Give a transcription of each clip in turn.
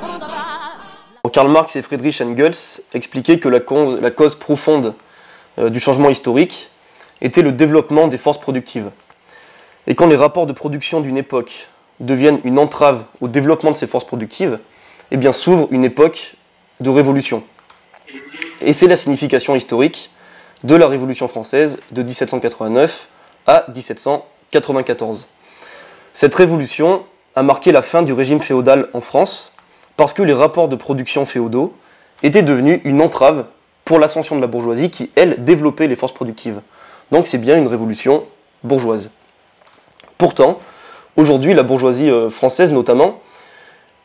Pondra. Karl Marx et Friedrich Engels expliquaient que la cause, la cause profonde euh, du changement historique était le développement des forces productives. Et quand les rapports de production d'une époque deviennent une entrave au développement de ces forces productives, eh bien s'ouvre une époque de révolution. Et c'est la signification historique de la Révolution française de 1789 à 1794. Cette révolution a marqué la fin du régime féodal en France parce que les rapports de production féodaux étaient devenus une entrave pour l'ascension de la bourgeoisie qui, elle, développait les forces productives. Donc c'est bien une révolution bourgeoise. Pourtant, aujourd'hui, la bourgeoisie euh, française notamment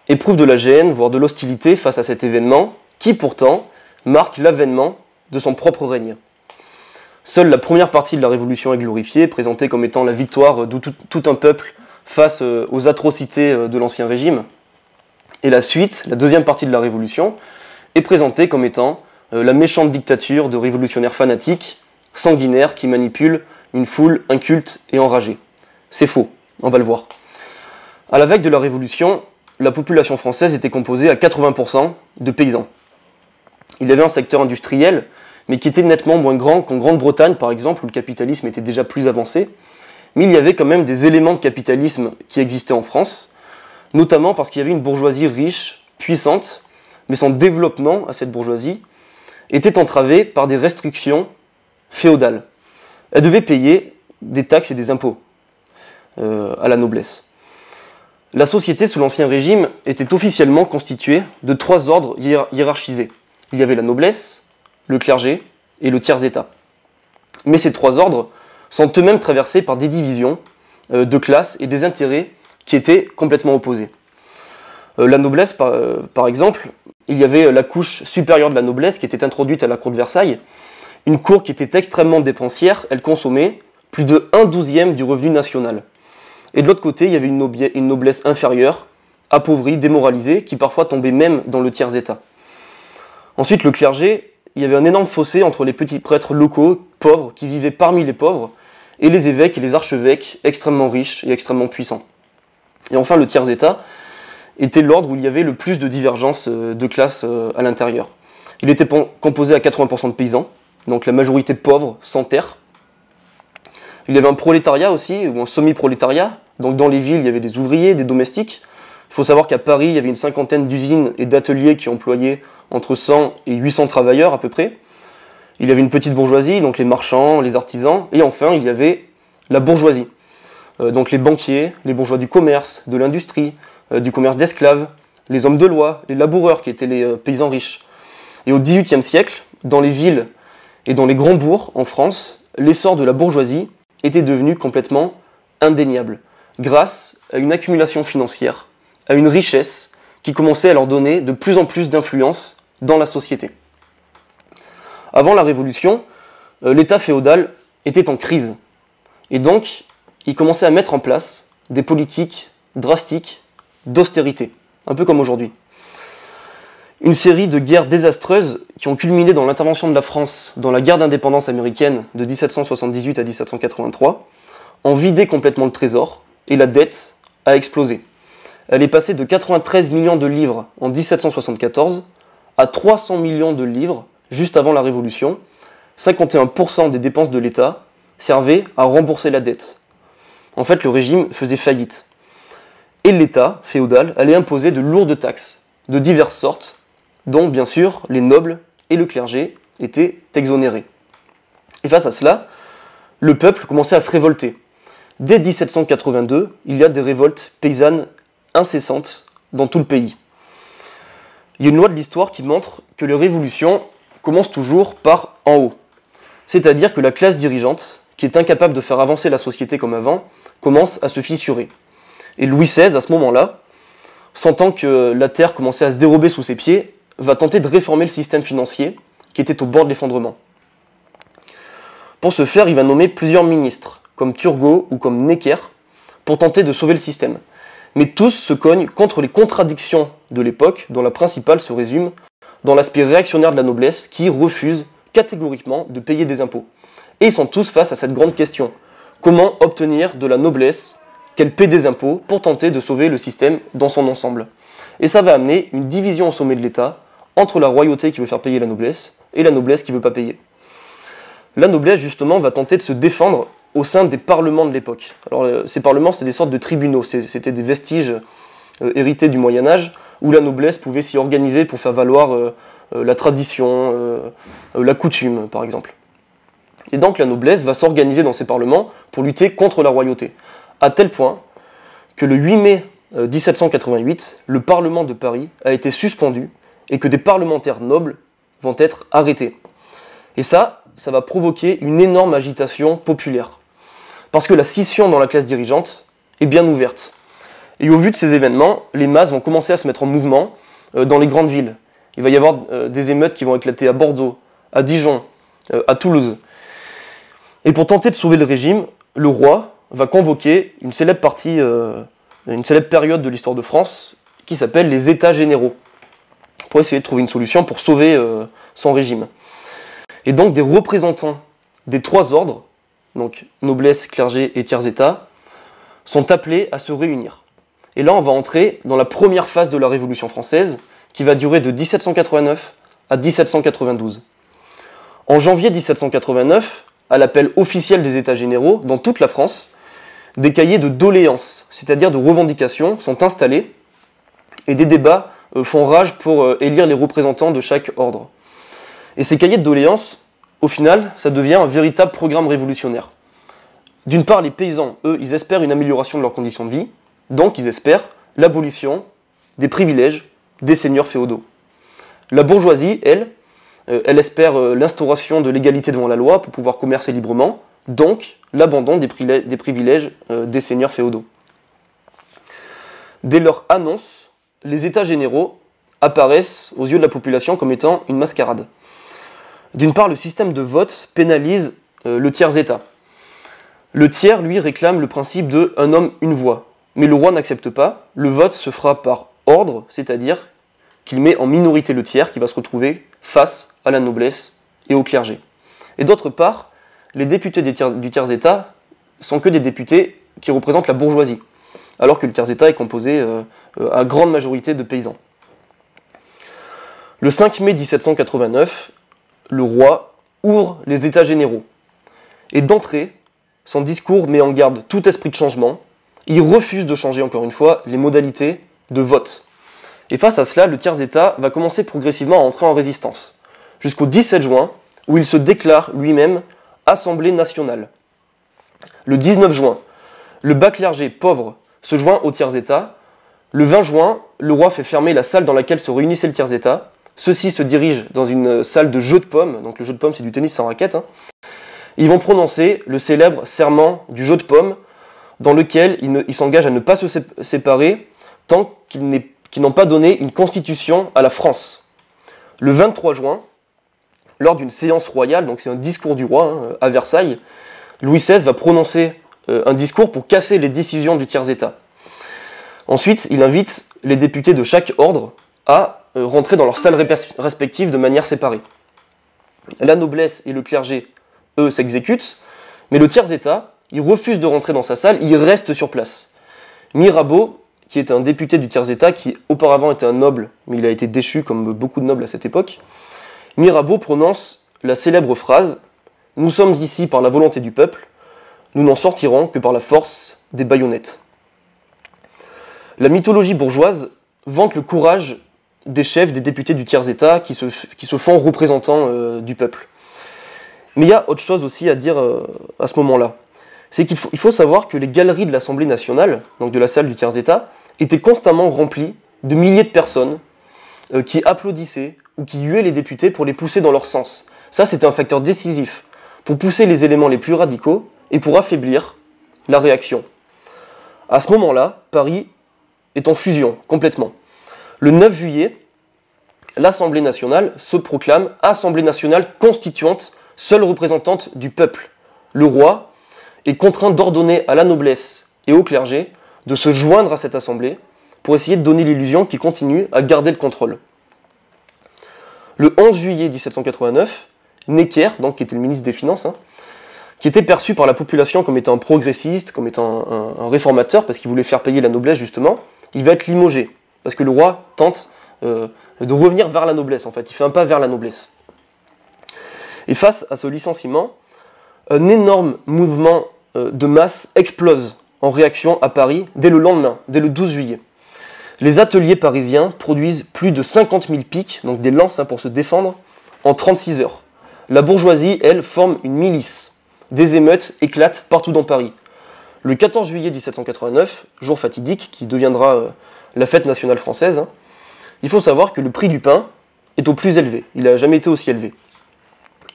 éprouve de la gêne, voire de l'hostilité face à cet événement qui pourtant marque l'avènement de son propre règne. Seule la première partie de la Révolution est glorifiée, présentée comme étant la victoire de tout, tout un peuple face euh, aux atrocités euh, de l'Ancien Régime. Et la suite, la deuxième partie de la Révolution, est présentée comme étant euh, la méchante dictature de révolutionnaires fanatiques, sanguinaires, qui manipulent une foule inculte et enragée. C'est faux, on va le voir. À la veille de la Révolution, la population française était composée à 80% de paysans. Il y avait un secteur industriel, mais qui était nettement moins grand qu'en Grande-Bretagne, par exemple, où le capitalisme était déjà plus avancé. Mais il y avait quand même des éléments de capitalisme qui existaient en France, notamment parce qu'il y avait une bourgeoisie riche, puissante, mais son développement à cette bourgeoisie était entravé par des restrictions féodales. Elle devait payer des taxes et des impôts euh, à la noblesse. La société sous l'Ancien Régime était officiellement constituée de trois ordres hiér- hiérarchisés. Il y avait la noblesse, le clergé et le tiers-état. Mais ces trois ordres sont eux-mêmes traversés par des divisions euh, de classes et des intérêts qui étaient complètement opposés. Euh, la noblesse, par, euh, par exemple, il y avait la couche supérieure de la noblesse qui était introduite à la cour de Versailles, une cour qui était extrêmement dépensière, elle consommait plus de 1 douzième du revenu national. Et de l'autre côté, il y avait une, noblesse inférieure, appauvrie, démoralisée, qui parfois tombait même dans le tiers-état. Ensuite, le clergé, il y avait un énorme fossé entre les petits prêtres locaux, pauvres, qui vivaient parmi les pauvres, et les évêques et les archevêques, extrêmement riches et extrêmement puissants. Et enfin, le tiers-état était l'ordre où il y avait le plus de divergences euh, de classe euh, à l'intérieur. Il était composé à 80% de paysans, donc la majorité pauvre, sans terre. Il y avait un prolétariat aussi, ou un semi-prolétariat. Donc dans les villes, il y avait des ouvriers, des domestiques. Il faut savoir qu'à Paris, il y avait une cinquantaine d'usines et d'ateliers qui employaient entre 100 et 800 travailleurs à peu près. Il y avait une petite bourgeoisie, donc les marchands, les artisans. Et enfin, il y avait la bourgeoisie. Euh, donc les banquiers, les bourgeois du commerce, de l'industrie, euh, du commerce d'esclaves, les hommes de loi, les laboureurs qui étaient les euh, paysans riches. Et au XVIIIe siècle, dans les villes et dans les grands bourgs en France, l'essor de la bourgeoisie était devenu complètement indéniable, grâce à une accumulation financière, à une richesse qui commençait à leur donner de plus en plus d'influence dans la société. Avant la Révolution, euh, l'État féodal était en crise. Et donc, il commençait à mettre en place des politiques drastiques d'austérité, un peu comme aujourd'hui. Une série de guerres désastreuses qui ont culminé dans l'intervention de la France dans la guerre d'indépendance américaine de 1778 à 1783 ont vidé complètement le trésor et la dette a explosé. Elle est passée de 93 millions de livres en 1774 à 300 millions de livres juste avant la Révolution. 51% des dépenses de l'État servaient à rembourser la dette. En fait, le régime faisait faillite. Et l'État féodal allait imposer de lourdes taxes de diverses sortes, dont bien sûr les nobles et le clergé étaient exonérés. Et face à cela, le peuple commençait à se révolter. Dès 1782, il y a des révoltes paysannes incessantes dans tout le pays. Il y a une loi de l'histoire qui montre que les révolutions commencent toujours par en haut. C'est-à-dire que la classe dirigeante, qui est incapable de faire avancer la société comme avant, commence à se fissurer. Et Louis XVI, à ce moment-là, sentant que la terre commençait à se dérober sous ses pieds, va tenter de réformer le système financier qui était au bord de l'effondrement. Pour ce faire, il va nommer plusieurs ministres, comme Turgot ou comme Necker, pour tenter de sauver le système. Mais tous se cognent contre les contradictions de l'époque, dont la principale se résume dans l'aspect réactionnaire de la noblesse qui refuse catégoriquement de payer des impôts. Et ils sont tous face à cette grande question. Comment obtenir de la noblesse qu'elle paie des impôts pour tenter de sauver le système dans son ensemble? Et ça va amener une division au sommet de l'État entre la royauté qui veut faire payer la noblesse et la noblesse qui ne veut pas payer. La noblesse, justement, va tenter de se défendre au sein des parlements de l'époque. Alors, euh, ces parlements, c'est des sortes de tribunaux, c'était des vestiges euh, hérités du Moyen Âge, où la noblesse pouvait s'y organiser pour faire valoir euh, la tradition, la coutume, par exemple. Et donc la noblesse va s'organiser dans ces parlements pour lutter contre la royauté, à tel point que le 8 mai 1788, le Parlement de Paris a été suspendu et que des parlementaires nobles vont être arrêtés. Et ça, ça va provoquer une énorme agitation populaire. Parce que la scission dans la classe dirigeante est bien ouverte. Et au vu de ces événements, les masses vont commencer à se mettre en mouvement euh, dans les grandes villes. Il va y avoir euh, des émeutes qui vont éclater à Bordeaux, à Dijon, euh, à Toulouse. Et pour tenter de sauver le régime, le roi va convoquer une célèbre partie, une célèbre période de l'histoire de France qui s'appelle les États généraux, pour essayer de trouver une solution pour sauver son régime. Et donc des représentants des trois ordres, donc noblesse, clergé et tiers état, sont appelés à se réunir. Et là, on va entrer dans la première phase de la Révolution française, qui va durer de 1789 à 1792. En janvier 1789, à l'appel officiel des États généraux, dans toute la France, des cahiers de doléances, c'est-à-dire de revendications, sont installés, et des débats euh, font rage pour euh, élire les représentants de chaque ordre. Et ces cahiers de doléances, au final, ça devient un véritable programme révolutionnaire. D'une part, les paysans, eux, ils espèrent une amélioration de leurs conditions de vie, donc ils espèrent l'abolition des privilèges des seigneurs féodaux. La bourgeoisie, elle, euh, elle espère l'instauration de l'égalité devant la loi pour pouvoir commercer librement, donc l'abandon des, privilèges euh, des seigneurs féodaux. Dès leur annonce, les États généraux apparaissent aux yeux de la population comme étant une mascarade. D'une part, le système de vote pénalise euh, le tiers-État. Le tiers, lui, réclame le principe de un homme, une voix. Mais le roi n'accepte pas. Le vote se fera par ordre, c'est-à-dire qu'il met en minorité le tiers qui va se retrouver face à la noblesse et au clergé. Et d'autre part, les députés du tiers-État sont que des députés qui représentent la bourgeoisie, alors que le tiers-État est composé euh, à grande majorité de paysans. Le 5 mai 1789, le roi ouvre les États généraux. Et d'entrée, son discours met en garde tout esprit de changement. Il refuse de changer, encore une fois, les modalités de vote. Et face à cela, le tiers-État va commencer progressivement à entrer en résistance, jusqu'au 17 juin, où il se déclare lui-même Assemblée nationale. Le 19 juin, le bas clergé pauvre se joint au tiers-État. Le 20 juin, le roi fait fermer la salle dans laquelle se réunissait le tiers-État. Ceux-ci se dirigent dans une salle de jeu de pommes, donc le jeu de pommes c'est du tennis sans raquette. Hein. Ils vont prononcer le célèbre serment du jeu de pommes, dans lequel ils s'engagent à ne pas se séparer tant qu'ils n'ont pas donné une constitution à la France. Le 23 juin, lors d'une séance royale, donc c'est un discours du roi hein, à Versailles, Louis XVI va prononcer euh, un discours pour casser les décisions du tiers-État. Ensuite, il invite les députés de chaque ordre à euh, rentrer dans leurs salles respectives de manière séparée. La noblesse et le clergé, eux, s'exécutent, mais le tiers-État, il refuse de rentrer dans sa salle, il reste sur place. Mirabeau, qui est un député du tiers-État, qui auparavant était un noble, mais il a été déchu comme beaucoup de nobles à cette époque, Mirabeau prononce la célèbre phrase Nous sommes ici par la volonté du peuple, nous n'en sortirons que par la force des baïonnettes. La mythologie bourgeoise vante le courage des chefs, des députés du tiers-État qui se, qui se font représentants euh, du peuple. Mais il y a autre chose aussi à dire euh, à ce moment-là. C'est qu'il faut, il faut savoir que les galeries de l'Assemblée nationale, donc de la salle du tiers-État, étaient constamment remplies de milliers de personnes euh, qui applaudissaient ou qui huaient les députés pour les pousser dans leur sens. Ça, c'était un facteur décisif pour pousser les éléments les plus radicaux et pour affaiblir la réaction. À ce moment-là, Paris est en fusion complètement. Le 9 juillet, l'Assemblée nationale se proclame Assemblée nationale constituante, seule représentante du peuple. Le roi est contraint d'ordonner à la noblesse et au clergé de se joindre à cette assemblée pour essayer de donner l'illusion qu'il continue à garder le contrôle. Le 11 juillet 1789, Necker, donc, qui était le ministre des Finances, hein, qui était perçu par la population comme étant un progressiste, comme étant un, réformateur, parce qu'il voulait faire payer la noblesse justement, il va être limogé, parce que le roi tente euh, de revenir vers la noblesse, en fait, il fait un pas vers la noblesse. Et face à ce licenciement, un énorme mouvement euh, de masse explose en réaction à Paris dès le lendemain, dès le 12 juillet. Les ateliers parisiens produisent plus de 50 000 piques, donc des lances hein, pour se défendre, en 36 heures. La bourgeoisie, elle, forme une milice des émeutes éclatent partout dans Paris. Le 14 juillet 1789, jour fatidique qui deviendra euh, la fête nationale française, hein, il faut savoir que le prix du pain est au plus élevé. Il n'a jamais été aussi élevé.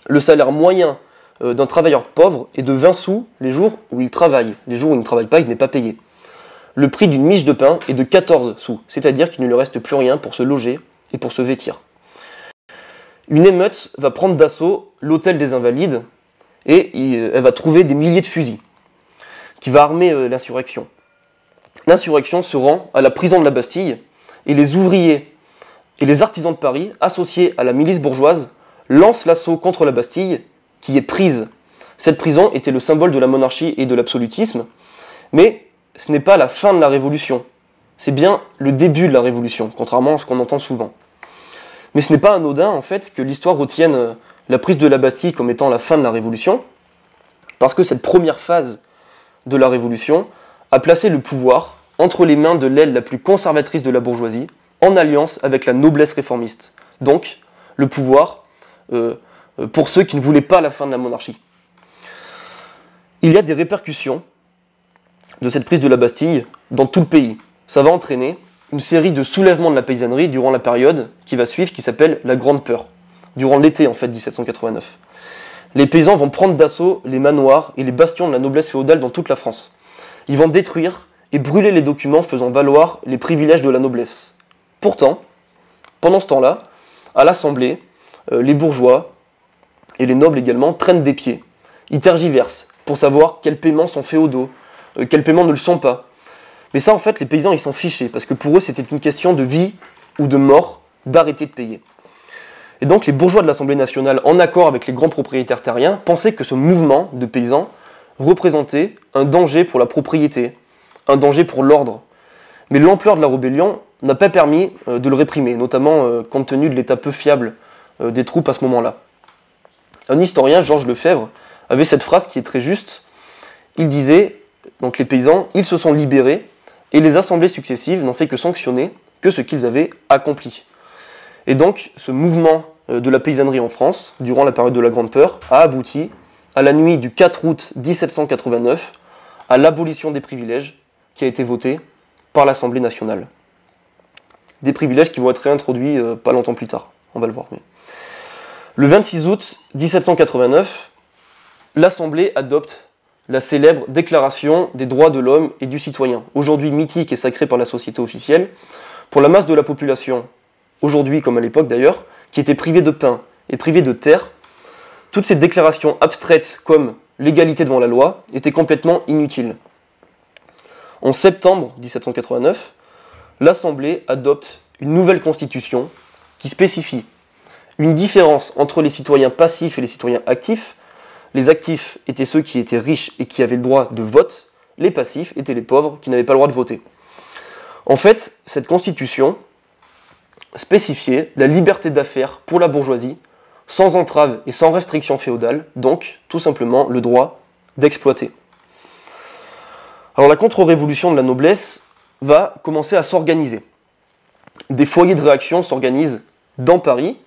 Le salaire moyen euh, d'un travailleur pauvre est de 20 sous les jours où il travaille. Les jours où il ne travaille pas, il n'est pas payé. Le prix d'une miche de pain est de 14 sous, c'est-à-dire qu'il ne lui reste plus rien pour se loger et pour se vêtir. Une émeute va prendre d'assaut l'hôtel des Invalides, et elle va trouver des milliers de fusils, qui va armer euh, l'insurrection. L'insurrection se rend à la prison de la Bastille, et les ouvriers et les artisans de Paris, associés à la milice bourgeoise, lancent l'assaut contre la Bastille, qui est prise. Cette prison était le symbole de la monarchie et de l'absolutisme, mais ce n'est pas la fin de la Révolution, c'est bien le début de la Révolution, contrairement à ce qu'on entend souvent. Mais ce n'est pas anodin, en fait, que l'histoire retienne euh, la prise de la Bastille comme étant la fin de la Révolution, parce que cette première phase de la Révolution a placé le pouvoir entre les mains de l'aile la plus conservatrice de la bourgeoisie, en alliance avec la noblesse réformiste. Donc, le pouvoir euh, euh, pour ceux qui ne voulaient pas la fin de la monarchie. Il y a des répercussions de cette prise de la Bastille dans tout le pays. Ça va entraîner une série de soulèvements de la paysannerie durant la période qui va suivre, qui s'appelle la Grande Peur durant l'été en fait 1789. Les paysans vont prendre d'assaut les manoirs et les bastions de la noblesse féodale dans toute la France. Ils vont détruire et brûler les documents faisant valoir les privilèges de la noblesse. Pourtant, pendant ce temps-là, à l'Assemblée, euh, les bourgeois et les nobles également traînent des pieds. Ils tergiversent pour savoir quels paiements sont féodaux, quels paiements ne le sont pas. Mais ça, en fait, les paysans, ils s'en fichaient, parce que pour eux, c'était une question de vie ou de mort d'arrêter de payer. Et donc les bourgeois de l'Assemblée nationale, en accord avec les grands propriétaires terriens, pensaient que ce mouvement de paysans représentait un danger pour la propriété, un danger pour l'ordre. Mais l'ampleur de la rébellion n'a pas permis euh, de le réprimer, notamment euh, compte tenu de l'état peu fiable euh, des troupes à ce moment-là. Un historien, Georges Lefebvre, avait cette phrase qui est très juste. Il disait, donc les paysans, ils se sont libérés et les assemblées successives n'ont fait que sanctionner que ce qu'ils avaient accompli. Et donc, ce mouvement euh, de la paysannerie en France, durant la période de la Grande Peur, a abouti, à la nuit du 4 août 1789, à l'abolition des privilèges qui a été votée par l'Assemblée nationale. Des privilèges qui vont être réintroduits euh, pas longtemps plus tard, on va le voir. Le 26 août 1789, l'Assemblée adopte la célèbre Déclaration des droits de l'homme et du citoyen, aujourd'hui mythique et sacrée par la société officielle, pour la masse de la population aujourd'hui comme à l'époque d'ailleurs, qui étaient privés de pain et privés de terre, toutes ces déclarations abstraites comme l'égalité devant la loi étaient complètement inutiles. En septembre 1789, l'Assemblée adopte une nouvelle constitution qui spécifie une différence entre les citoyens passifs et les citoyens actifs. Les actifs étaient ceux qui étaient riches et qui avaient le droit de vote, les passifs étaient les pauvres qui n'avaient pas le droit de voter. En fait, cette constitution spécifier la liberté d'affaires pour la bourgeoisie, sans entrave et sans restriction féodale, donc tout simplement le droit d'exploiter. Alors la contre-révolution de la noblesse va commencer à s'organiser. Des foyers de réaction s'organisent dans Paris,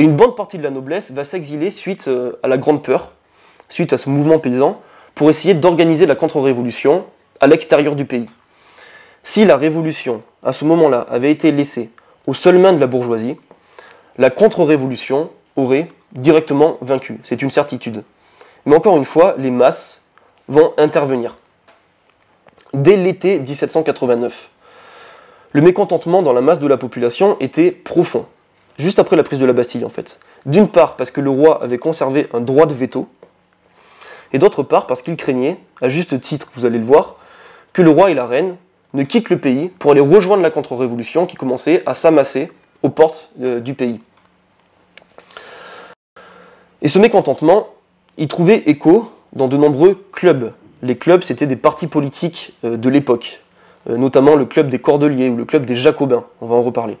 et une bonne partie de la noblesse va s'exiler suite euh, à la Grande Peur, suite à ce mouvement paysan, pour essayer d'organiser la contre-révolution à l'extérieur du pays. Si la révolution, à ce moment-là, avait été laissée aux seules mains de la bourgeoisie, la contre-révolution aurait directement vaincu. C'est une certitude. Mais encore une fois, les masses vont intervenir. Dès l'été 1789, le mécontentement dans la masse de la population était profond, juste après la prise de la Bastille en fait. D'une part parce que le roi avait conservé un droit de veto, et d'autre part parce qu'il craignait, à juste titre, vous allez le voir, que le roi et la reine ne quittent le pays pour aller rejoindre la contre-révolution qui commençait à s'amasser aux portes euh, du pays. Et ce mécontentement, il trouvait écho dans de nombreux clubs. Les clubs, c'était des partis politiques euh, de l'époque, euh, notamment le club des Cordeliers ou le club des Jacobins, on va en reparler.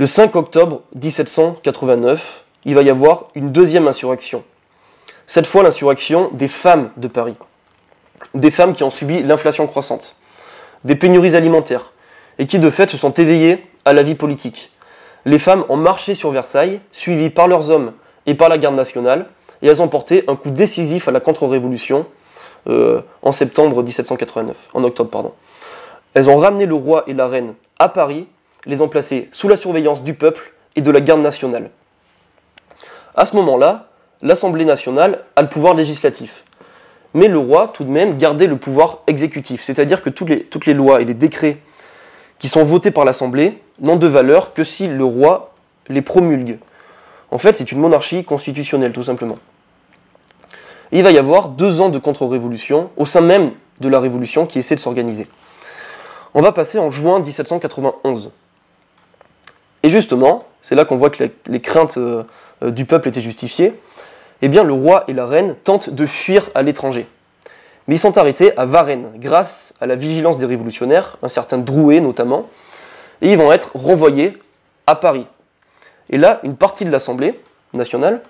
Le 5 octobre 1789, il va y avoir une deuxième insurrection. Cette fois l'insurrection des femmes de Paris. Des femmes qui ont subi l'inflation croissante, des pénuries alimentaires, et qui de fait se sont éveillées à la vie politique. Les femmes ont marché sur Versailles, suivies par leurs hommes et par la garde nationale, et elles ont porté un coup décisif à la contre-révolution euh, en septembre 1789, en octobre. Elles ont ramené le roi et la reine à Paris, les ont placés sous la surveillance du peuple et de la garde nationale. À ce moment-là, l'Assemblée nationale a le pouvoir législatif. Mais le roi, tout de même, gardait le pouvoir exécutif, c'est-à-dire que toutes les, toutes les lois et les décrets qui sont votés par l'Assemblée n'ont de valeur que si le roi les promulgue. En fait, c'est une monarchie constitutionnelle, tout simplement. il va y avoir deux ans de contre-révolution au sein même de la Révolution qui essaie de s'organiser. On va passer en juin 1791. Et justement, c'est là qu'on voit que les, craintes euh, euh, du peuple étaient justifiées. Eh bien, le roi et la reine tentent de fuir à l'étranger. Mais ils sont arrêtés à Varennes, grâce à la vigilance des révolutionnaires, un certain Drouet notamment, et ils vont être renvoyés à Paris. Et là, une partie de l'Assemblée nationale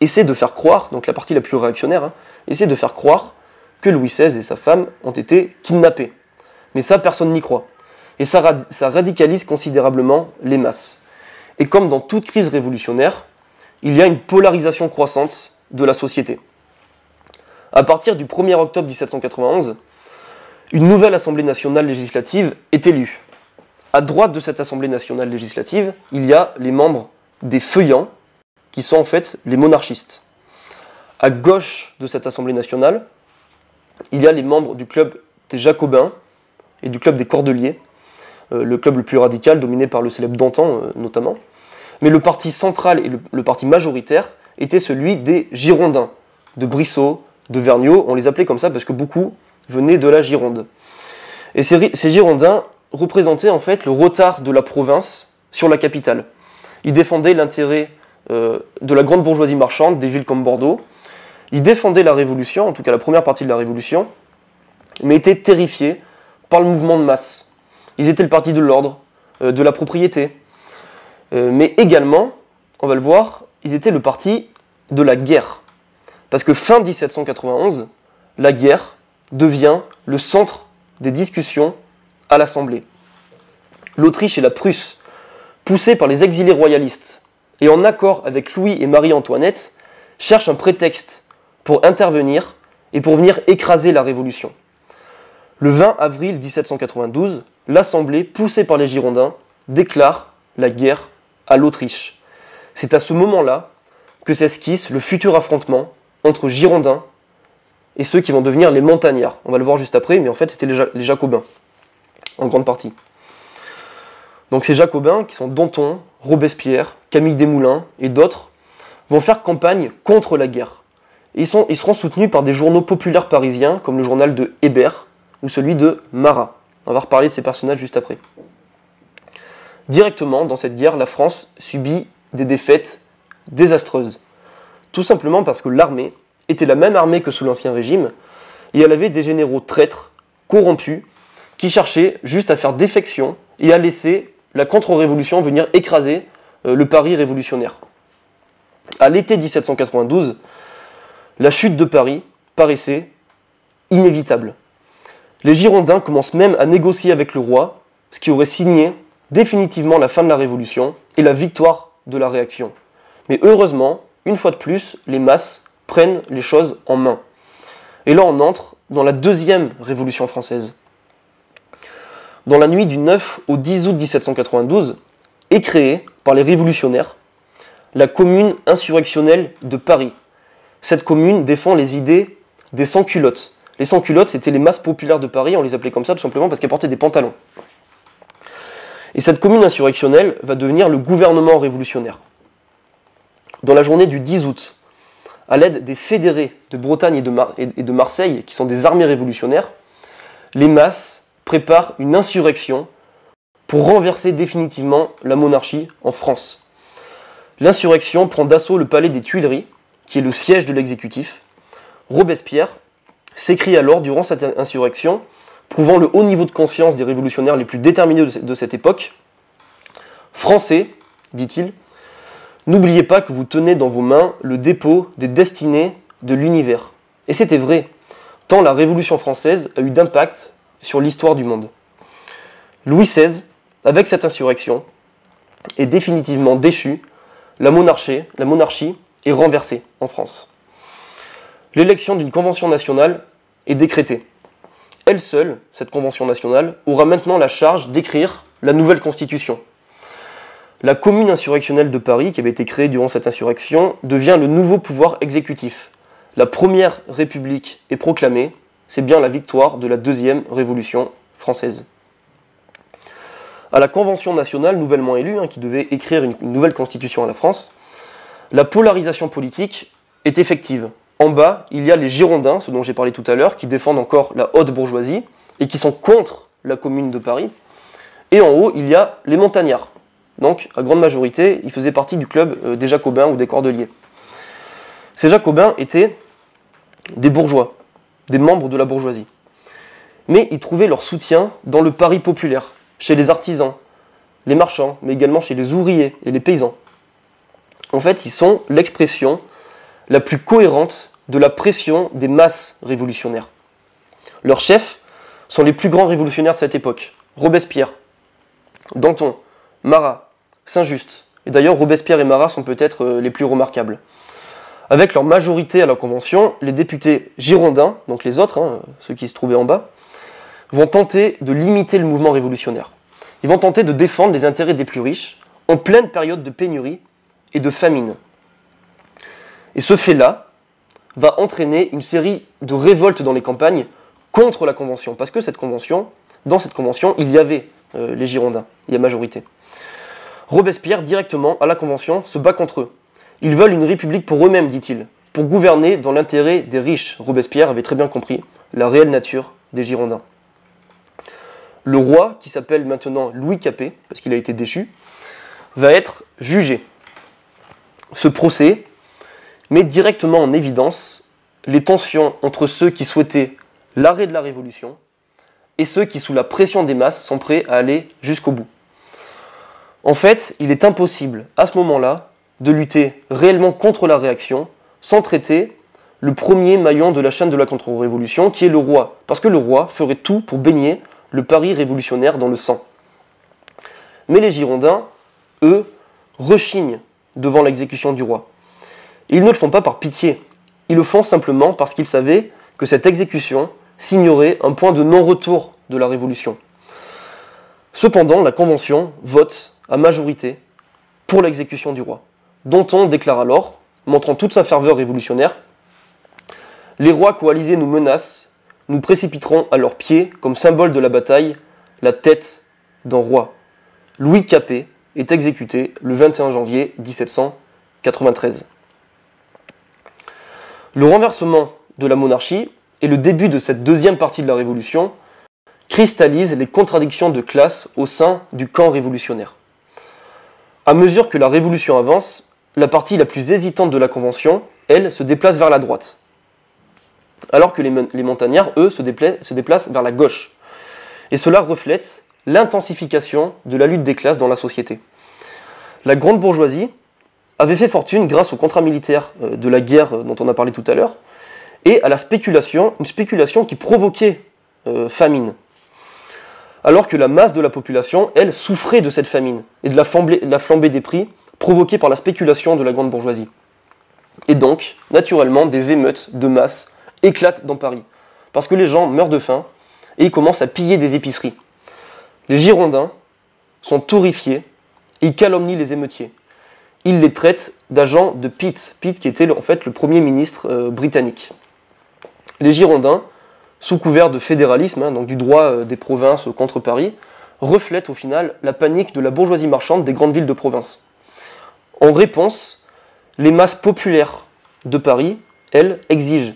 essaie de faire croire, donc la partie la plus réactionnaire, hein, essaie de faire croire que Louis XVI et sa femme ont été kidnappés. Mais ça, personne n'y croit. Et ça, radicalise considérablement les masses. Et comme dans toute crise révolutionnaire, il y a une polarisation croissante de la société. À partir du 1er octobre 1791, une nouvelle Assemblée nationale législative est élue. À droite de cette Assemblée nationale législative, il y a les membres des feuillants, qui sont en fait les monarchistes. À gauche de cette Assemblée nationale, il y a les membres du club des Jacobins et du club des Cordeliers, le club le plus radical, dominé par le célèbre Dantan euh, notamment. Mais le parti central et le, parti majoritaire était celui des Girondins, de Brissot, de Vergniaud, on les appelait comme ça parce que beaucoup venaient de la Gironde. Et ces, Girondins représentaient en fait le retard de la province sur la capitale. Ils défendaient l'intérêt euh, de la grande bourgeoisie marchande, des villes comme Bordeaux. Ils défendaient la Révolution, en tout cas la première partie de la Révolution, mais étaient terrifiés par le mouvement de masse. Ils étaient le parti de l'ordre, euh, de la propriété, euh, mais également, on va le voir, ils étaient le parti de la guerre. Parce que fin 1791, la guerre devient le centre des discussions à l'Assemblée. L'Autriche et la Prusse, poussées par les exilés royalistes et en accord avec Louis et Marie-Antoinette, cherchent un prétexte pour intervenir et pour venir écraser la Révolution. Le 20 avril 1792, l'Assemblée, poussée par les Girondins, déclare la guerre à l'Autriche. C'est à ce moment-là que s'esquisse le futur affrontement entre Girondins et ceux qui vont devenir les montagnards. On va le voir juste après, mais en fait c'était les, Jacobins, en grande partie. Donc ces Jacobins, qui sont Danton, Robespierre, Camille Desmoulins et d'autres, vont faire campagne contre la guerre. ils, sont, ils seront soutenus par des journaux populaires parisiens, comme le journal de Hébert ou celui de Marat. On va reparler de ces personnages juste après. Directement, dans cette guerre, la France subit des défaites désastreuses. Tout simplement parce que l'armée était la même armée que sous l'Ancien Régime, et elle avait des généraux traîtres, corrompus, qui cherchaient juste à faire défection et à laisser la contre-révolution venir écraser euh, le Paris révolutionnaire. À l'été 1792, la chute de Paris paraissait inévitable. Les Girondins commencent même à négocier avec le roi, ce qui aurait signé définitivement la fin de la Révolution et la victoire de la réaction. Mais heureusement, une fois de plus, les masses prennent les choses en main. Et là, on entre dans la deuxième Révolution française. Dans la nuit du 9 au 10 août 1792, est créée par les révolutionnaires la commune insurrectionnelle de Paris. Cette commune défend les idées des sans-culottes. Les sans-culottes, c'était les masses populaires de Paris, on les appelait comme ça tout simplement parce qu'elles portaient des pantalons. Et cette commune insurrectionnelle va devenir le gouvernement révolutionnaire dans la journée du 10 août, à l'aide des fédérés de Bretagne et de, Marseille, qui sont des armées révolutionnaires, les masses préparent une insurrection pour renverser définitivement la monarchie en France. L'insurrection prend d'assaut le palais des Tuileries, qui est le siège de l'exécutif. Robespierre s'écrit alors durant cette insurrection, prouvant le haut niveau de conscience des révolutionnaires les plus déterminés de cette époque. Français, dit-il, n'oubliez pas que vous tenez dans vos mains le dépôt des destinées de l'univers. Et c'était vrai, tant la Révolution française a eu d'impact sur l'histoire du monde. Louis XVI, avec cette insurrection, est définitivement déchu, la monarchie, la monarchie est renversée en France. L'élection d'une convention nationale est décrétée. Elle seule, cette convention nationale, aura maintenant la charge d'écrire la nouvelle constitution. La commune insurrectionnelle de Paris, qui avait été créée durant cette insurrection, devient le nouveau pouvoir exécutif. La première république est proclamée, c'est bien la victoire de la deuxième révolution française. À la Convention nationale nouvellement élue, hein, qui devait écrire une, nouvelle constitution à la France, la polarisation politique est effective. En bas, il y a les Girondins, ce dont j'ai parlé tout à l'heure, qui défendent encore la haute bourgeoisie et qui sont contre la commune de Paris. Et en haut, il y a les montagnards. Donc, à grande majorité, ils faisaient partie du club euh, des Jacobins ou des Cordeliers. Ces Jacobins étaient des bourgeois, des membres de la bourgeoisie. Mais ils trouvaient leur soutien dans le Paris populaire, chez les artisans, les marchands, mais également chez les ouvriers et les paysans. En fait, ils sont l'expression la plus cohérente de la pression des masses révolutionnaires. Leurs chefs sont les plus grands révolutionnaires de cette époque. Robespierre, Danton, Marat, Saint-Just. Et d'ailleurs, Robespierre et Marat sont peut-être euh, les plus remarquables. Avec leur majorité à la Convention, les députés girondins, donc les autres, hein, ceux qui se trouvaient en bas, vont tenter de limiter le mouvement révolutionnaire. Ils vont tenter de défendre les intérêts des plus riches en pleine période de pénurie et de famine. Et ce fait-là va entraîner une série de révoltes dans les campagnes contre la Convention, parce que cette Convention, dans cette Convention, il y avait euh, les Girondins, il y a majorité. Robespierre, directement à la Convention, se bat contre eux. Ils veulent une république pour eux-mêmes, dit-il, pour gouverner dans l'intérêt des riches. Robespierre avait très bien compris la réelle nature des Girondins. Le roi, qui s'appelle maintenant Louis Capet, parce qu'il a été déchu, va être jugé. Ce procès met directement en évidence les tensions entre ceux qui souhaitaient l'arrêt de la Révolution et ceux qui, sous la pression des masses, sont prêts à aller jusqu'au bout. En fait, il est impossible, à ce moment-là, de lutter réellement contre la réaction sans traiter le premier maillon de la chaîne de la contre-révolution, qui est le roi. Parce que le roi ferait tout pour baigner le Paris révolutionnaire dans le sang. Mais les Girondins, eux, rechignent devant l'exécution du roi. Ils ne le font pas par pitié, ils le font simplement parce qu'ils savaient que cette exécution signerait un point de non-retour de la Révolution. Cependant, la Convention vote à majorité pour l'exécution du roi, dont on déclare alors, montrant toute sa ferveur révolutionnaire, Les rois coalisés nous menacent, nous précipiterons à leurs pieds, comme symbole de la bataille, la tête d'un roi. Louis Capet est exécuté le 21 janvier 1793. Le renversement de la monarchie et le début de cette deuxième partie de la Révolution cristallisent les contradictions de classe au sein du camp révolutionnaire. À mesure que la Révolution avance, la partie la plus hésitante de la Convention, elle, se déplace vers la droite, alors que les, montagnards, eux, se déplacent vers la gauche. Et cela reflète l'intensification de la lutte des classes dans la société. La grande bourgeoisie avait fait fortune grâce aux contrats militaires euh, de la guerre euh, dont on a parlé tout à l'heure, et à la spéculation, une spéculation qui provoquait euh, famine. Alors que la masse de la population, elle, souffrait de cette famine et de la flambée, la flambée des prix provoquée par la spéculation de la grande bourgeoisie. Et donc, naturellement, des émeutes de masse éclatent dans Paris, parce que les gens meurent de faim et ils commencent à piller des épiceries. Les Girondins sont horrifiés ils calomnient les émeutiers il les traite d'agents de Pitt, Pitt qui était en fait le premier ministre euh, britannique. Les Girondins, sous couvert de fédéralisme, hein, donc du droit euh, des provinces contre Paris, reflètent au final la panique de la bourgeoisie marchande des grandes villes de province. En réponse, les masses populaires de Paris, elles, exigent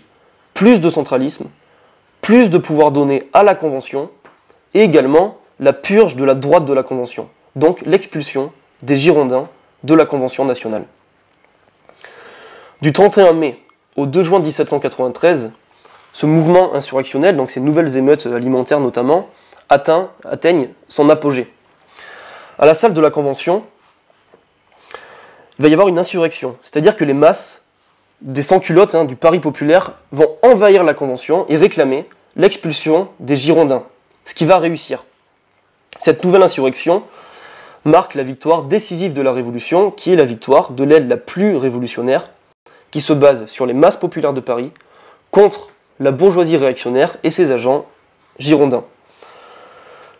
plus de centralisme, plus de pouvoir donné à la Convention, et également la purge de la droite de la Convention, donc l'expulsion des Girondins de la Convention nationale. Du 31 mai au 2 juin 1793, ce mouvement insurrectionnel, donc ces nouvelles émeutes alimentaires notamment, atteint, atteignent son apogée. À la salle de la Convention, il va y avoir une insurrection, c'est-à-dire que les masses des sans-culottes hein, du Paris populaire vont envahir la Convention et réclamer l'expulsion des Girondins, ce qui va réussir. Cette nouvelle insurrection marque la victoire décisive de la Révolution, qui est la victoire de l'aile la plus révolutionnaire, qui se base sur les masses populaires de Paris contre la bourgeoisie réactionnaire et ses agents girondins.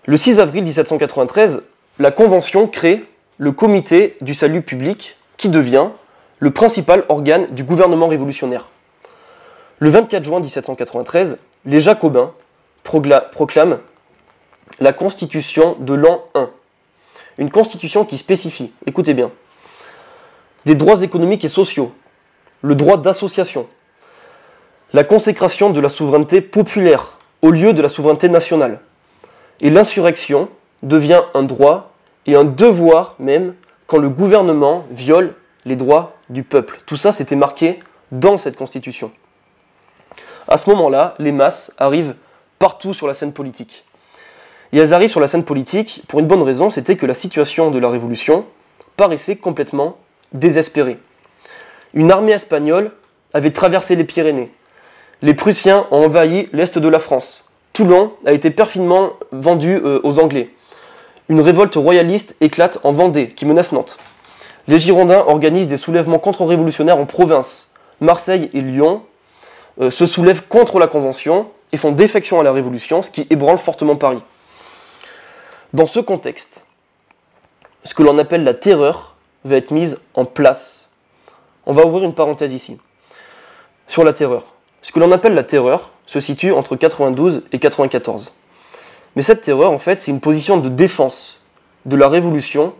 Le 6 avril 1793, la Convention crée le Comité du salut public, qui devient le principal organe du gouvernement révolutionnaire. Le 24 juin 1793, les Jacobins proclament la Constitution de l'an 1. Une constitution qui spécifie, écoutez bien, des droits économiques et sociaux, le droit d'association, la consécration de la souveraineté populaire au lieu de la souveraineté nationale. Et l'insurrection devient un droit et un devoir même quand le gouvernement viole les droits du peuple. Tout ça, c'était marqué dans cette constitution. À ce moment-là, les masses arrivent partout sur la scène politique. Et elles arrivent sur la scène politique pour une bonne raison, c'était que la situation de la Révolution paraissait complètement désespérée. Une armée espagnole avait traversé les Pyrénées. Les Prussiens ont envahi l'est de la France. Toulon a été perfidement vendu euh, aux Anglais. Une révolte royaliste éclate en Vendée, qui menace Nantes. Les Girondins organisent des soulèvements contre-révolutionnaires en province. Marseille et Lyon euh, se soulèvent contre la Convention et font défection à la Révolution, ce qui ébranle fortement Paris. Dans ce contexte, ce que l'on appelle la terreur va être mise en place. On va ouvrir une parenthèse ici. Sur la terreur. Ce que l'on appelle la terreur se situe entre 92 et 94. Mais cette terreur, en fait, c'est une position de défense de la Révolution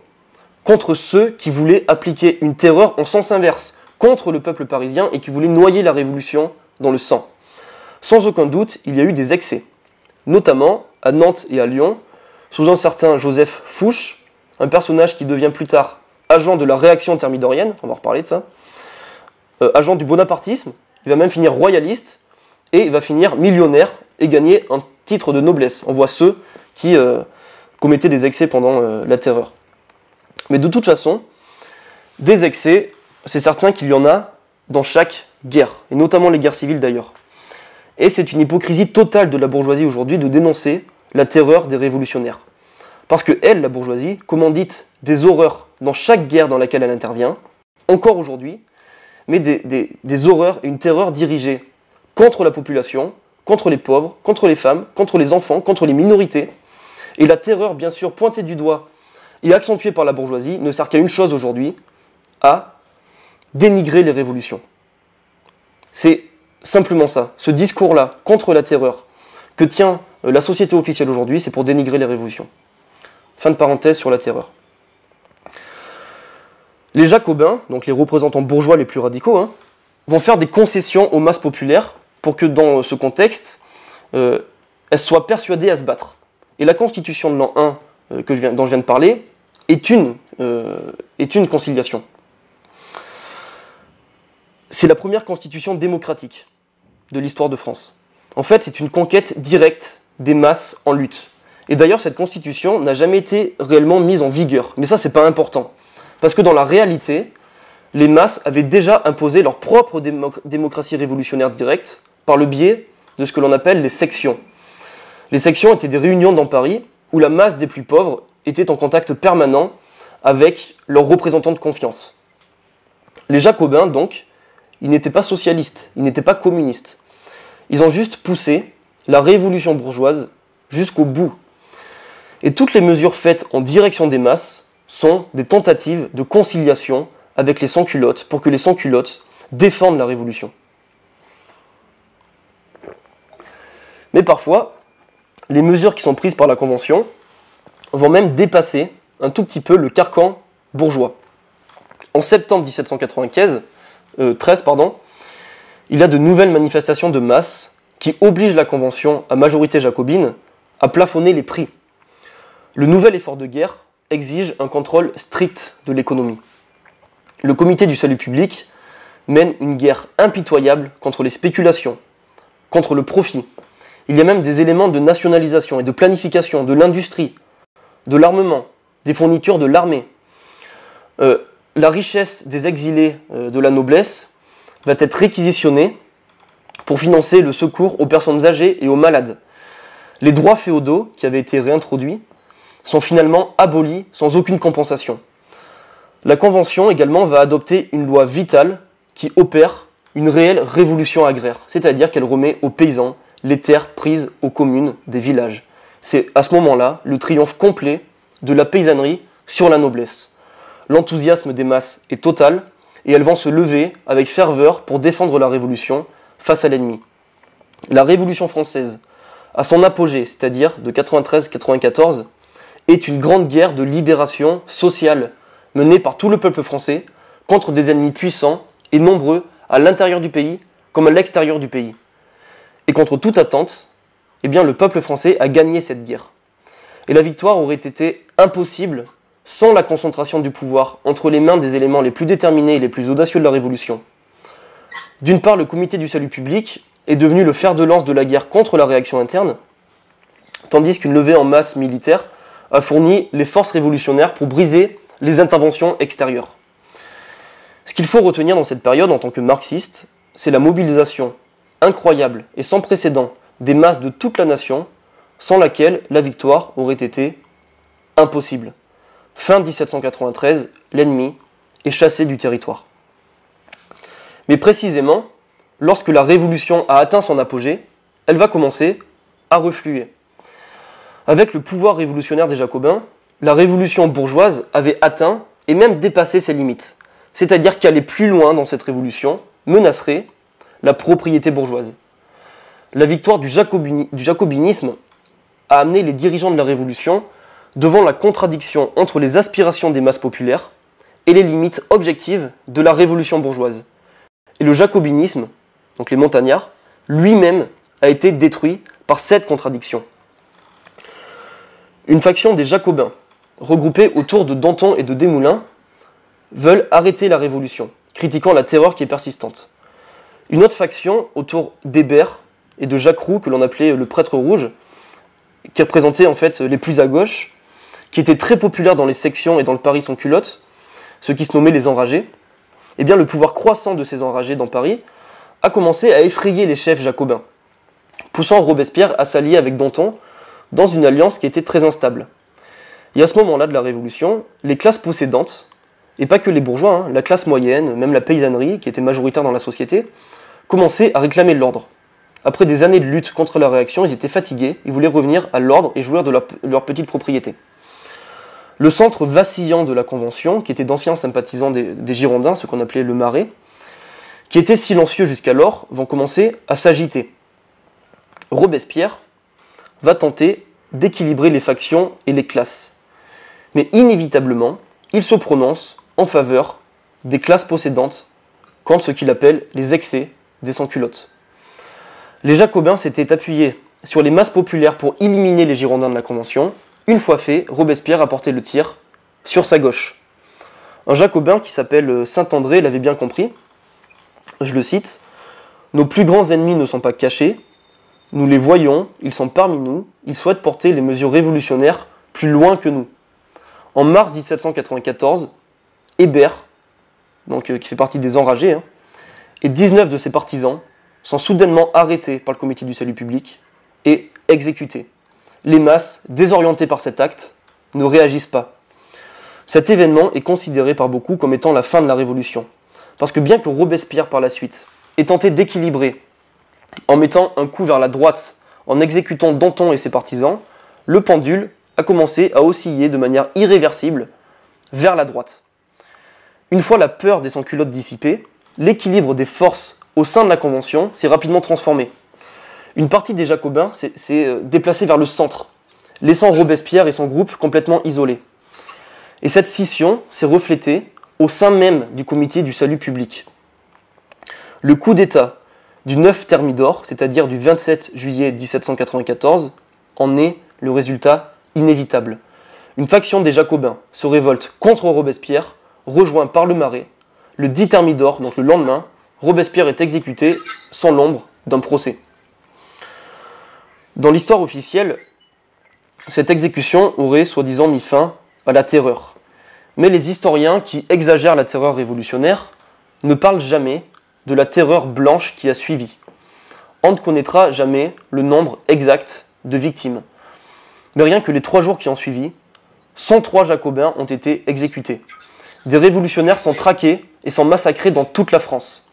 contre ceux qui voulaient appliquer une terreur en sens inverse, contre le peuple parisien et qui voulaient noyer la révolution dans le sang. Sans aucun doute, il y a eu des excès, notamment à Nantes et à Lyon, sous un certain Joseph Fouche, un personnage qui devient plus tard agent de la réaction thermidorienne, on va reparler de ça, euh, agent du bonapartisme, il va même finir royaliste, et il va finir millionnaire et gagner un titre de noblesse. On voit ceux qui euh, commettaient des excès pendant euh, la terreur. Mais de toute façon, des excès, c'est certain qu'il y en a dans chaque guerre, et notamment les guerres civiles d'ailleurs. Et c'est une hypocrisie totale de la bourgeoisie aujourd'hui de dénoncer la terreur des révolutionnaires. Parce que elle, la bourgeoisie, commandite des horreurs dans chaque guerre dans laquelle elle intervient, encore aujourd'hui, mais des, des, horreurs et une terreur dirigée contre la population, contre les pauvres, contre les femmes, contre les enfants, contre les minorités. Et la terreur, bien sûr, pointée du doigt et accentué par la bourgeoisie, ne sert qu'à une chose aujourd'hui, à dénigrer les révolutions. C'est simplement ça. Ce discours-là contre la terreur que tient la société officielle aujourd'hui, c'est pour dénigrer les révolutions. Fin de parenthèse sur la terreur. Les jacobins, donc les représentants bourgeois les plus radicaux, hein, vont faire des concessions aux masses populaires pour que dans ce contexte, euh, elles soient persuadées à se battre. Et la constitution de l'an 1 euh, que je viens, dont je viens de parler euh, est une conciliation. C'est la première constitution démocratique de l'histoire de France. En fait, c'est une conquête directe des masses en lutte. Et d'ailleurs, cette constitution n'a jamais été réellement mise en vigueur. Mais ça, c'est pas important. Parce que dans la réalité, les masses avaient déjà imposé leur propre démocratie révolutionnaire directe par le biais de ce que l'on appelle les sections. Les sections étaient des réunions dans Paris où la masse des plus pauvres était en contact permanent avec leurs représentants de confiance. Les jacobins, donc, ils n'étaient pas socialistes, ils n'étaient pas communistes. Ils ont juste poussé la révolution bourgeoise jusqu'au bout. Et toutes les mesures faites en direction des masses sont des tentatives de conciliation avec les sans-culottes pour que les sans-culottes défendent la révolution. Mais parfois, les mesures qui sont prises par la Convention vont même dépasser un tout petit peu le carcan bourgeois. En septembre 1795, 13, euh, il y a de nouvelles manifestations de masse qui obligent la Convention à majorité jacobine à plafonner les prix. Le nouvel effort de guerre exige un contrôle strict de l'économie. le comité du salut public mène une guerre impitoyable contre les spéculations, contre le profit. Il y a même des éléments de nationalisation et de planification de l'industrie, de l'armement, des fournitures de l'armée. Euh, la richesse des exilés euh, de la noblesse va être réquisitionnée pour financer le secours aux personnes âgées et aux malades. Les droits féodaux qui avaient été réintroduits sont finalement abolis sans aucune compensation. La Convention également va adopter une loi vitale qui opère une réelle révolution agraire, c'est-à-dire qu'elle remet aux paysans les terres prises aux communes des villages. C'est à ce moment-là le triomphe complet de la paysannerie sur la noblesse. L'enthousiasme des masses est total et elles vont se lever avec ferveur pour défendre la révolution face à l'ennemi. La révolution française, à son apogée, c'est-à-dire de 93-94, est une grande guerre de libération sociale menée par tout le peuple français contre des ennemis puissants et nombreux à l'intérieur du pays comme à l'extérieur du pays. Et contre toute attente, eh bien, le peuple français a gagné cette guerre. Et la victoire aurait été impossible sans la concentration du pouvoir entre les mains des éléments les plus déterminés et les plus audacieux de la Révolution. D'une part, le comité du salut public est devenu le fer de lance de la guerre contre la réaction interne, tandis qu'une levée en masse militaire a fourni les forces révolutionnaires pour briser les interventions extérieures. Ce qu'il faut retenir dans cette période en tant que marxiste, c'est la mobilisation incroyable et sans précédent des masses de toute la nation, sans laquelle la victoire aurait été impossible. Fin 1793, l'ennemi est chassé du territoire. Mais précisément, lorsque la révolution a atteint son apogée, elle va commencer à refluer. Avec le pouvoir révolutionnaire des Jacobins, la révolution bourgeoise avait atteint et même dépassé ses limites. C'est-à-dire qu'aller plus loin dans cette révolution menacerait la propriété bourgeoise. La victoire du, jacobinisme a amené les dirigeants de la révolution devant la contradiction entre les aspirations des masses populaires et les limites objectives de la révolution bourgeoise. Et le jacobinisme, donc les montagnards, lui-même a été détruit par cette contradiction. Une faction des jacobins, regroupés autour de Danton et de Desmoulins, veulent arrêter la révolution, critiquant la terreur qui est persistante. Une autre faction autour d'Hébert et de Jacques Roux, que l'on appelait le prêtre rouge, qui représentait en fait les plus à gauche, qui était très populaire dans les sections et dans le Paris sans culotte, ceux qui se nommaient les enragés, eh le pouvoir croissant de ces enragés dans Paris a commencé à effrayer les chefs jacobins, poussant Robespierre à s'allier avec Danton dans une alliance qui était très instable. Et à ce moment-là de la Révolution, les classes possédantes, et pas que les bourgeois, hein, la classe moyenne, même la paysannerie, qui était majoritaire dans la société, commençaient à réclamer l'ordre. Après des années de lutte contre la réaction, ils étaient fatigués, ils voulaient revenir à l'ordre et jouir de leur, petite propriété. Le centre vacillant de la Convention, qui était d'anciens sympathisants des, Girondins, ce qu'on appelait le Marais, qui étaient silencieux jusqu'alors, vont commencer à s'agiter. Robespierre va tenter d'équilibrer les factions et les classes. Mais inévitablement, il se prononce en faveur des classes possédantes contre ce qu'il appelle les excès des sans-culottes. Les Jacobins s'étaient appuyés sur les masses populaires pour éliminer les Girondins de la Convention. Une fois fait, Robespierre a porté le tir sur sa gauche. Un Jacobin qui s'appelle Saint-André l'avait bien compris. Je le cite Nos plus grands ennemis ne sont pas cachés, nous les voyons, ils sont parmi nous, ils souhaitent porter les mesures révolutionnaires plus loin que nous. En mars 1794, Hébert, euh, qui fait partie des enragés, hein, et 19 de ses partisans sont soudainement arrêtés par le comité du salut public et exécutés. Les masses, désorientées par cet acte, ne réagissent pas. Cet événement est considéré par beaucoup comme étant la fin de la Révolution. Parce que bien que Robespierre par la suite ait tenté d'équilibrer en mettant un coup vers la droite, en exécutant Danton et ses partisans, le pendule a commencé à osciller de manière irréversible vers la droite. Une fois la peur des sans-culottes dissipée, l'équilibre des forces au sein de la Convention s'est rapidement transformé. Une partie des Jacobins s'est euh, déplacée vers le centre, laissant Robespierre et son groupe complètement isolés. Et cette scission s'est reflétée au sein même du comité du salut public. Le coup d'État du 9 Thermidor, c'est-à-dire du 27 juillet 1794, en est le résultat inévitable. Une faction des Jacobins se révolte contre Robespierre, rejoint par le Marais, le 10 Thermidor, donc le lendemain, Robespierre est exécuté sans l'ombre d'un procès. Dans l'histoire officielle, cette exécution aurait soi-disant mis fin à la terreur. Mais les historiens qui exagèrent la terreur révolutionnaire ne parlent jamais de la terreur blanche qui a suivi. On ne connaîtra jamais le nombre exact de victimes. Mais rien que les trois jours qui ont suivi, 103 jacobins ont été exécutés. Des révolutionnaires sont traqués et sont massacrés dans toute la France.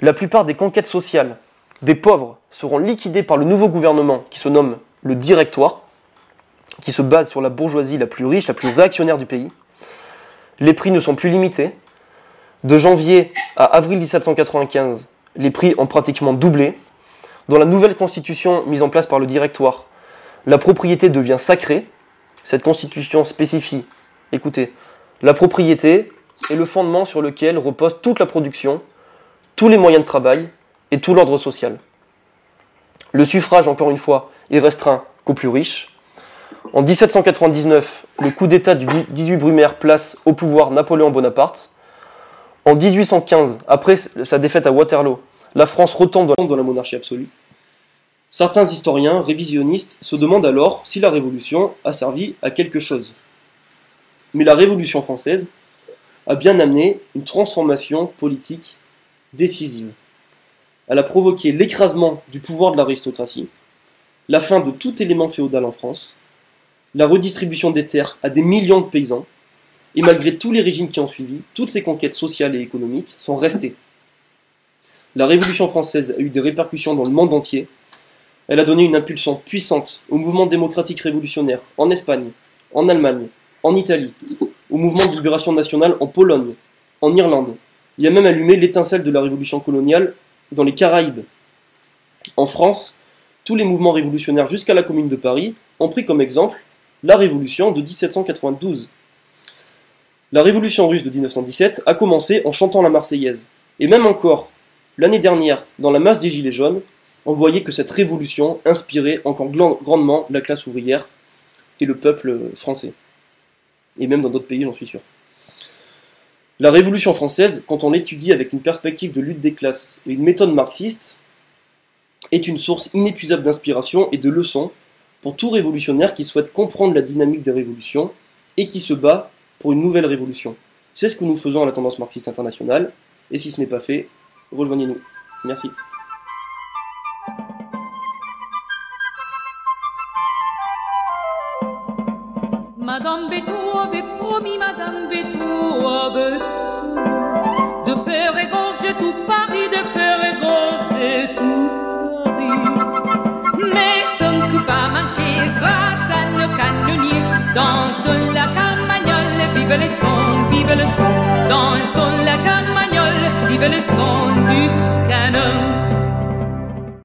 La plupart des conquêtes sociales des pauvres seront liquidées par le nouveau gouvernement qui se nomme le Directoire, qui se base sur la bourgeoisie la plus riche, la plus réactionnaire du pays. Les prix ne sont plus limités. De janvier à avril 1795, les prix ont pratiquement doublé. Dans la nouvelle constitution mise en place par le Directoire, la propriété devient sacrée. Cette constitution spécifie, écoutez, la propriété est le fondement sur lequel repose toute la production, tous les moyens de travail et tout l'ordre social. Le suffrage, encore une fois, est restreint qu'aux plus riches. En 1799, le coup d'État du 18 Brumaire place au pouvoir Napoléon Bonaparte. En 1815, après sa défaite à Waterloo, la France retombe dans la monarchie absolue. Certains historiens révisionnistes se demandent alors si la Révolution a servi à quelque chose. Mais la Révolution française a bien amené une transformation politique décisive. Elle a provoqué l'écrasement du pouvoir de l'aristocratie, la fin de tout élément féodal en France, la redistribution des terres à des millions de paysans, et malgré tous les régimes qui ont suivi, toutes ces conquêtes sociales et économiques sont restées. La Révolution française a eu des répercussions dans le monde entier. Elle a donné une impulsion puissante au mouvement démocratique révolutionnaire en Espagne, en Allemagne, en Italie, au mouvement de libération nationale en Pologne, en Irlande. Il a même allumé l'étincelle de la révolution coloniale dans les Caraïbes. En France, tous les mouvements révolutionnaires jusqu'à la Commune de Paris ont pris comme exemple la Révolution de 1792. La Révolution russe de 1917 a commencé en chantant la Marseillaise. Et même encore, l'année dernière, dans la masse des Gilets jaunes, on voyait que cette révolution inspirait encore grandement la classe ouvrière et le peuple français. Et même dans d'autres pays, j'en suis sûr. La Révolution française, quand on l'étudie avec une perspective de lutte des classes et une méthode marxiste, est une source inépuisable d'inspiration et de leçons pour tout révolutionnaire qui souhaite comprendre la dynamique des révolutions et qui se bat pour une nouvelle révolution. C'est ce que nous faisons à la tendance marxiste internationale, et si ce n'est pas fait, rejoignez-nous. Merci. De faire égorger tout Paris, de faire égorger tout Paris. Mais ne peut pas manquer grâce à nos canonniers. Dans la carmagnole, vive le son, vive le son. Dans la carmagnole, vive le son du